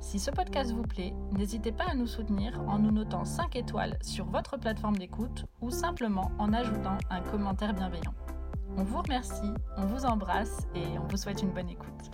Si ce podcast vous plaît, n'hésitez pas à nous soutenir en nous notant 5 étoiles sur votre plateforme d'écoute ou simplement en ajoutant un commentaire bienveillant. On vous remercie, on vous embrasse et on vous souhaite une bonne écoute.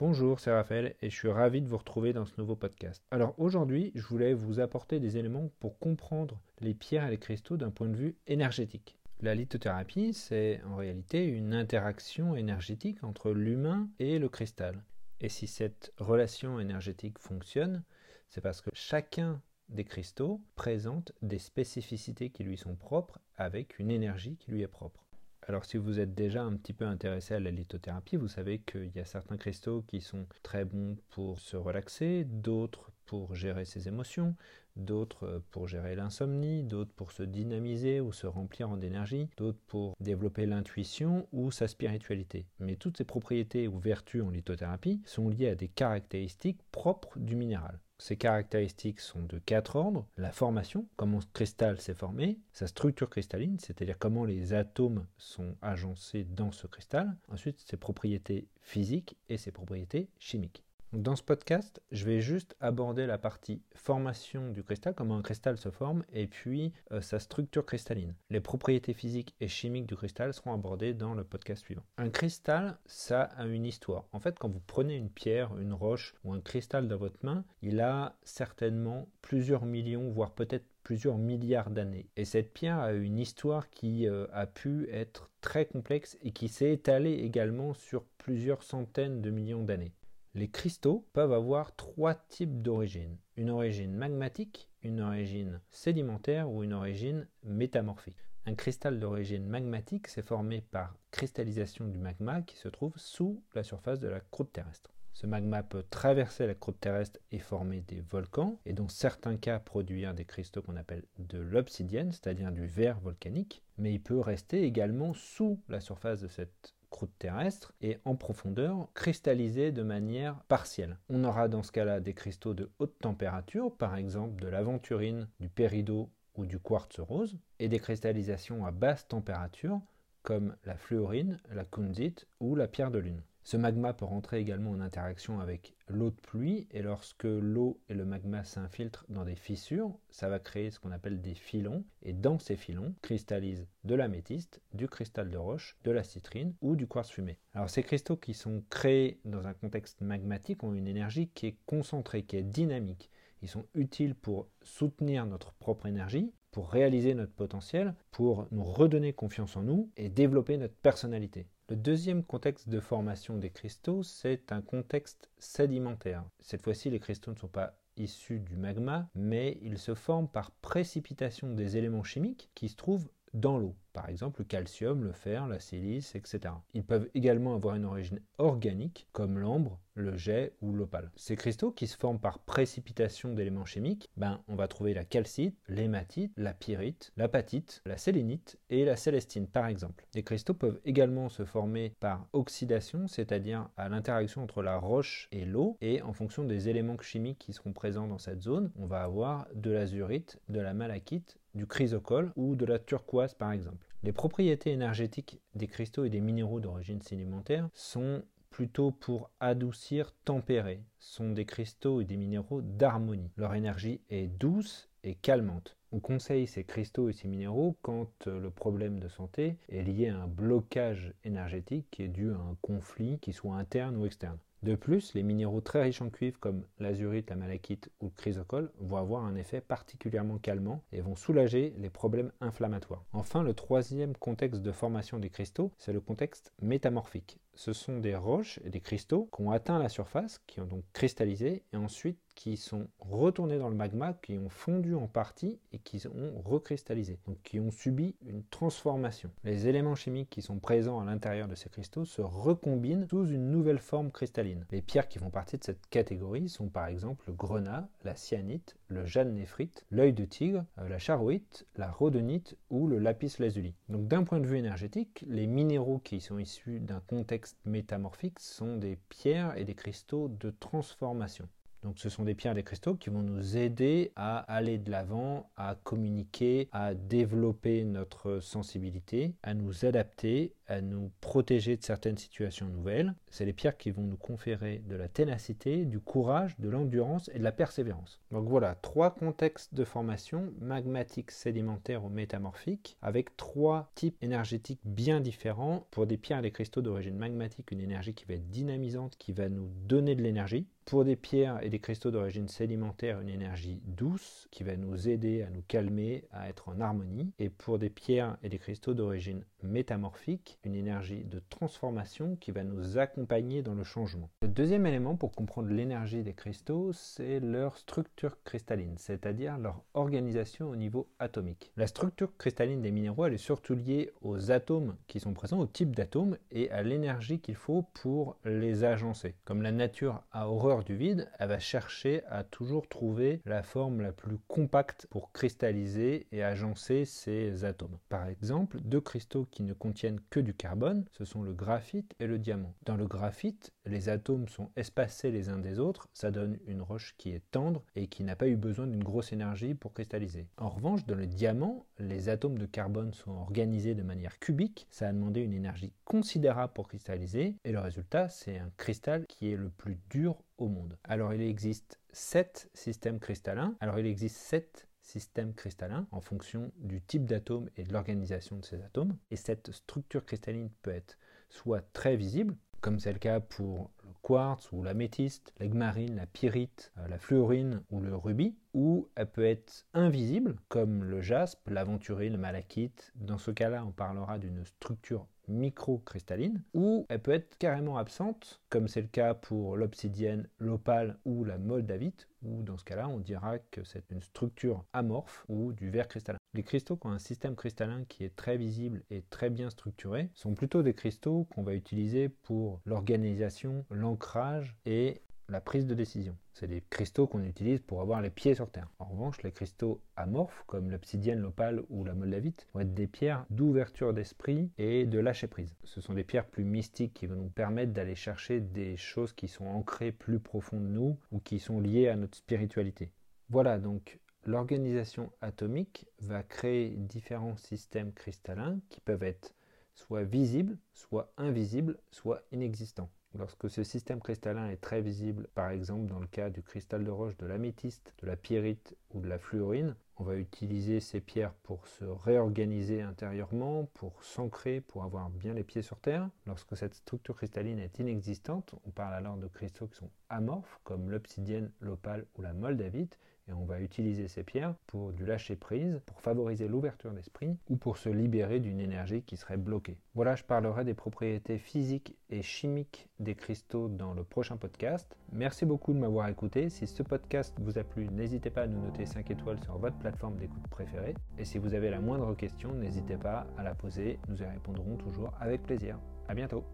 Bonjour, c'est Raphaël et je suis ravi de vous retrouver dans ce nouveau podcast. Alors aujourd'hui, je voulais vous apporter des éléments pour comprendre les pierres et les cristaux d'un point de vue énergétique. La lithothérapie, c'est en réalité une interaction énergétique entre l'humain et le cristal. Et si cette relation énergétique fonctionne, c'est parce que chacun des cristaux présente des spécificités qui lui sont propres avec une énergie qui lui est propre. Alors si vous êtes déjà un petit peu intéressé à la lithothérapie, vous savez qu'il y a certains cristaux qui sont très bons pour se relaxer, d'autres pour gérer ses émotions, d'autres pour gérer l'insomnie, d'autres pour se dynamiser ou se remplir en énergie, d'autres pour développer l'intuition ou sa spiritualité. Mais toutes ces propriétés ou vertus en lithothérapie sont liées à des caractéristiques propres du minéral. Ces caractéristiques sont de quatre ordres. La formation, comment ce cristal s'est formé, sa structure cristalline, c'est-à-dire comment les atomes sont agencés dans ce cristal. Ensuite, ses propriétés physiques et ses propriétés chimiques. Dans ce podcast, je vais juste aborder la partie formation du cristal, comment un cristal se forme, et puis euh, sa structure cristalline. Les propriétés physiques et chimiques du cristal seront abordées dans le podcast suivant. Un cristal, ça a une histoire. En fait, quand vous prenez une pierre, une roche ou un cristal dans votre main, il a certainement plusieurs millions, voire peut-être plusieurs milliards d'années. Et cette pierre a une histoire qui euh, a pu être très complexe et qui s'est étalée également sur plusieurs centaines de millions d'années. Les cristaux peuvent avoir trois types d'origine. Une origine magmatique, une origine sédimentaire ou une origine métamorphique. Un cristal d'origine magmatique s'est formé par cristallisation du magma qui se trouve sous la surface de la croûte terrestre. Ce magma peut traverser la croûte terrestre et former des volcans, et dans certains cas produire des cristaux qu'on appelle de l'obsidienne, c'est-à-dire du verre volcanique, mais il peut rester également sous la surface de cette croûte terrestre et en profondeur cristallisé de manière partielle. On aura dans ce cas-là des cristaux de haute température, par exemple de l'aventurine, du péridot ou du quartz rose, et des cristallisations à basse température comme la fluorine, la kunzite ou la pierre de lune. Ce magma peut rentrer également en interaction avec l'eau de pluie et lorsque l'eau et le magma s'infiltrent dans des fissures, ça va créer ce qu'on appelle des filons et dans ces filons cristallisent de l'améthyste, du cristal de roche, de la citrine ou du quartz fumé. Alors ces cristaux qui sont créés dans un contexte magmatique ont une énergie qui est concentrée, qui est dynamique. Ils sont utiles pour soutenir notre propre énergie, pour réaliser notre potentiel, pour nous redonner confiance en nous et développer notre personnalité. Le deuxième contexte de formation des cristaux, c'est un contexte sédimentaire. Cette fois-ci, les cristaux ne sont pas issus du magma, mais ils se forment par précipitation des éléments chimiques qui se trouvent dans l'eau, par exemple le calcium, le fer, la silice, etc. Ils peuvent également avoir une origine organique, comme l'ambre, le jet ou l'opale. Ces cristaux qui se forment par précipitation d'éléments chimiques, ben, on va trouver la calcite, l'hématite, la pyrite, l'apatite, la sélénite et la célestine par exemple. Les cristaux peuvent également se former par oxydation, c'est-à-dire à, l'interaction entre la roche et l'eau, et en fonction des éléments chimiques qui seront présents dans cette zone, on va avoir de l'azurite, de la malachite, du chrysocole ou de la turquoise par exemple. Les propriétés énergétiques des cristaux et des minéraux d'origine sédimentaire sont plutôt pour adoucir, tempérer, sont des cristaux et des minéraux d'harmonie. Leur énergie est douce et calmante. On conseille ces cristaux et ces minéraux quand le problème de santé est lié à un blocage énergétique qui est dû à un conflit qui soit interne ou externe. De plus, les minéraux très riches en cuivre comme l'azurite, la malachite ou le chrysocole vont avoir un effet particulièrement calmant et vont soulager les problèmes inflammatoires. Enfin, le troisième contexte de formation des cristaux, c'est le contexte métamorphique. Ce sont des roches et des cristaux qui ont atteint la surface, qui ont donc cristallisé et ensuite qui sont retournés dans le magma, qui ont fondu en partie et qui ont recristallisé, donc qui ont subi une transformation. Les éléments chimiques qui sont présents à l'intérieur de ces cristaux se recombinent sous une nouvelle forme cristalline. Les pierres qui font partie de cette catégorie sont par exemple le grenat, la cyanite, le jade néphrite, l'œil de tigre, euh, la charoïte, la rhodonite ou le lapis lazuli. Donc d'un point de vue énergétique, les minéraux qui sont issus d'un contexte métamorphique sont des pierres et des cristaux de transformation. Donc ce sont des pierres et des cristaux qui vont nous aider à aller de l'avant, à communiquer, à développer notre sensibilité, à nous adapter, à nous protéger de certaines situations nouvelles. C'est les pierres qui vont nous conférer de la ténacité, du courage, de l'endurance et de la persévérance. Donc voilà, trois contextes de formation, magmatique, sédimentaire ou métamorphique, avec trois types énergétiques bien différents. Pour des pierres et des cristaux d'origine magmatique, une énergie qui va être dynamisante, qui va nous donner de l'énergie. Pour des pierres et des cristaux d'origine sédimentaire, une énergie douce qui va nous aider à nous calmer, à être en harmonie. Et pour des pierres et des cristaux d'origine métamorphique, une énergie de transformation qui va nous accompagner dans le changement. Le deuxième élément pour comprendre l'énergie des cristaux, c'est leur structure cristalline, c'est-à-dire leur organisation au niveau atomique. La structure cristalline des minéraux, elle est surtout liée aux atomes qui sont présents, au type d'atomes et à l'énergie qu'il faut pour les agencer. Comme la nature a horreur du vide, elle va chercher à toujours trouver la forme la plus compacte pour cristalliser et agencer ces atomes. Par exemple, deux cristaux qui ne contiennent que du carbone, ce sont le graphite et le diamant. Dans le graphite, les atomes sont espacés les uns des autres, ça donne une roche qui est tendre et qui n'a pas eu besoin d'une grosse énergie pour cristalliser. En revanche, dans le diamant, les atomes de carbone sont organisés de manière cubique, ça a demandé une énergie considérable pour cristalliser et le résultat, c'est un cristal qui est le plus dur au monde. Alors il existe 7 systèmes cristallins. Alors il existe 7 système cristallin en fonction du type d'atome et de l'organisation de ces atomes. Et cette structure cristalline peut être soit très visible, comme c'est le cas pour le quartz ou l'améthyste, l'egmarine, la pyrite, euh, la fluorine ou le rubis, ou elle peut être invisible, comme le jaspe, l'aventurine, le malachite. Dans ce cas-là, on parlera d'une structure microcristalline, ou elle peut être carrément absente, comme c'est le cas pour l'obsidienne, l'opale ou la moldavite, ou dans ce cas-là, on dira que c'est une structure amorphe ou du verre cristallin. Les cristaux qui ont un système cristallin qui est très visible et très bien structuré sont plutôt des cristaux qu'on va utiliser pour l'organisation, l'ancrage et la prise de décision. C'est des cristaux qu'on utilise pour avoir les pieds sur terre. En revanche, les cristaux amorphes, comme l'obsidienne, l'opale ou la moldavite, vont être des pierres d'ouverture d'esprit et de lâcher prise. Ce sont des pierres plus mystiques qui vont nous permettre d'aller chercher des choses qui sont ancrées plus profond de nous ou qui sont liées à notre spiritualité. Voilà donc l'organisation atomique va créer différents systèmes cristallins qui peuvent être soit visibles, soit invisibles, soit inexistants. Lorsque ce système cristallin est très visible, par exemple dans le cas du cristal de roche, de l'améthyste, de la pyrite ou de la fluorine, on va utiliser ces pierres pour se réorganiser intérieurement, pour s'ancrer, pour avoir bien les pieds sur terre. Lorsque cette structure cristalline est inexistante, on parle alors de cristaux qui sont amorphes, comme l'obsidienne, l'opale ou la moldavite, et on va utiliser ces pierres pour du lâcher prise, pour favoriser l'ouverture d'esprit ou pour se libérer d'une énergie qui serait bloquée. Voilà, je parlerai des propriétés physiques et chimiques des cristaux dans le prochain podcast. Merci beaucoup de m'avoir écouté. Si ce podcast vous a plu, n'hésitez pas à nous noter 5 étoiles sur votre plateforme d'écoute préférée. Et si vous avez la moindre question, n'hésitez pas à la poser. Nous y répondrons toujours avec plaisir. À bientôt.